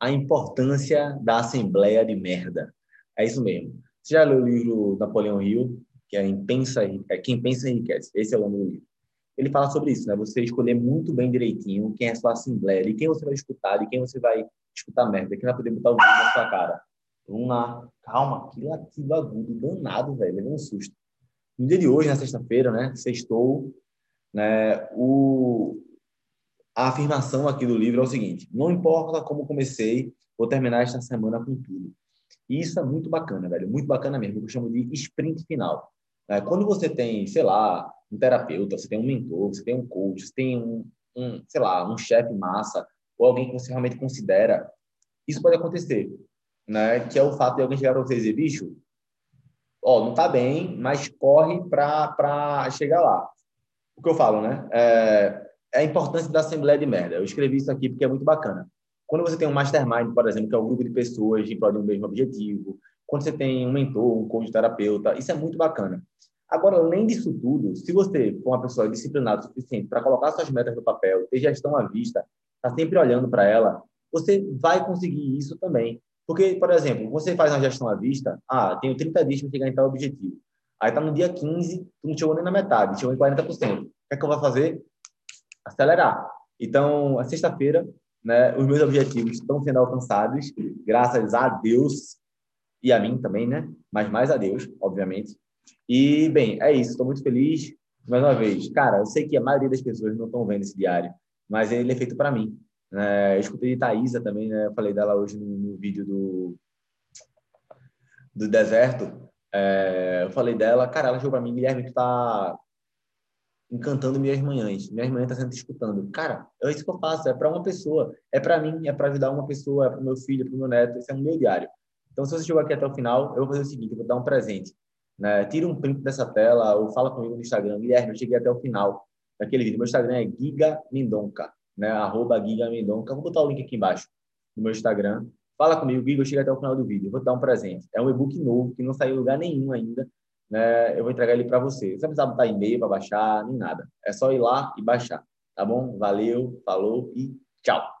A importância da assembleia de merda. É isso mesmo. Você já leu o livro Napoleão Hill, que é, Pensa, é Quem Pensa Enriquece? Esse é o nome do livro. Ele fala sobre isso, né? Você escolher muito bem direitinho quem é a sua assembleia, de quem você vai escutar, de quem você vai escutar merda, quem vai poder botar o vídeo na sua cara. Vamos lá. Calma, que latido agudo, danado, velho. Levei um susto. No dia de hoje, na sexta-feira, né? Sextou, né? O, a afirmação aqui do livro é o seguinte: não importa como comecei, vou terminar esta semana com tudo. E isso é muito bacana, velho, muito bacana mesmo. Eu chamo de sprint final. É, quando você tem, sei lá, um terapeuta, você tem um mentor, você tem um coach, você tem um, um sei lá, um chefe massa ou alguém que você realmente considera, isso pode acontecer, né? Que é o fato de alguém chegar para você e dizer, bicho, ó, não tá bem, mas corre para chegar lá. O que eu falo, né? É, a importância da Assembleia de Merda. Eu escrevi isso aqui porque é muito bacana. Quando você tem um mastermind, por exemplo, que é um grupo de pessoas em prol de um mesmo objetivo, quando você tem um mentor, um coach terapeuta, isso é muito bacana. Agora, além disso tudo, se você for uma pessoa disciplinada o suficiente para colocar suas metas no papel, ter gestão à vista, está sempre olhando para ela, você vai conseguir isso também. Porque, por exemplo, você faz uma gestão à vista, ah, tenho 30 dias para chegar em tal objetivo. Aí está no dia 15, tu não chegou nem na metade, chegou em 40%. O que é que eu vou fazer? Acelerar. Então, a sexta-feira, né, os meus objetivos estão sendo alcançados, graças a Deus e a mim também, né? Mas mais a Deus, obviamente. E, bem, é isso. Estou muito feliz. Mais uma vez, cara, eu sei que a maioria das pessoas não estão vendo esse diário, mas ele é feito para mim. É, eu escutei de Thaisa também, né? Eu falei dela hoje no, no vídeo do, do deserto. É, eu falei dela, cara, ela chegou para mim, Guilherme, tu tá encantando minhas manhãs. Minhas manhãs estão tá sempre escutando. Cara, é isso que eu faço. É para uma pessoa. É para mim, é para ajudar uma pessoa, é para meu filho, é para meu neto. Esse é o meu diário. Então, se você chegou aqui até o final, eu vou fazer o seguinte: eu vou dar um presente. Né? Tira um print dessa tela ou fala comigo no Instagram. Guilherme, eu cheguei até o final daquele vídeo. Meu Instagram é Giga né? Arroba Giga. Vou botar o link aqui embaixo no meu Instagram. Fala comigo, Giga, eu cheguei até o final do vídeo. Eu vou dar um presente. É um e-book novo que não saiu em lugar nenhum ainda né, eu vou entregar ele para você. Você não precisa botar e-mail para baixar, nem nada. É só ir lá e baixar. Tá bom? Valeu, falou e tchau.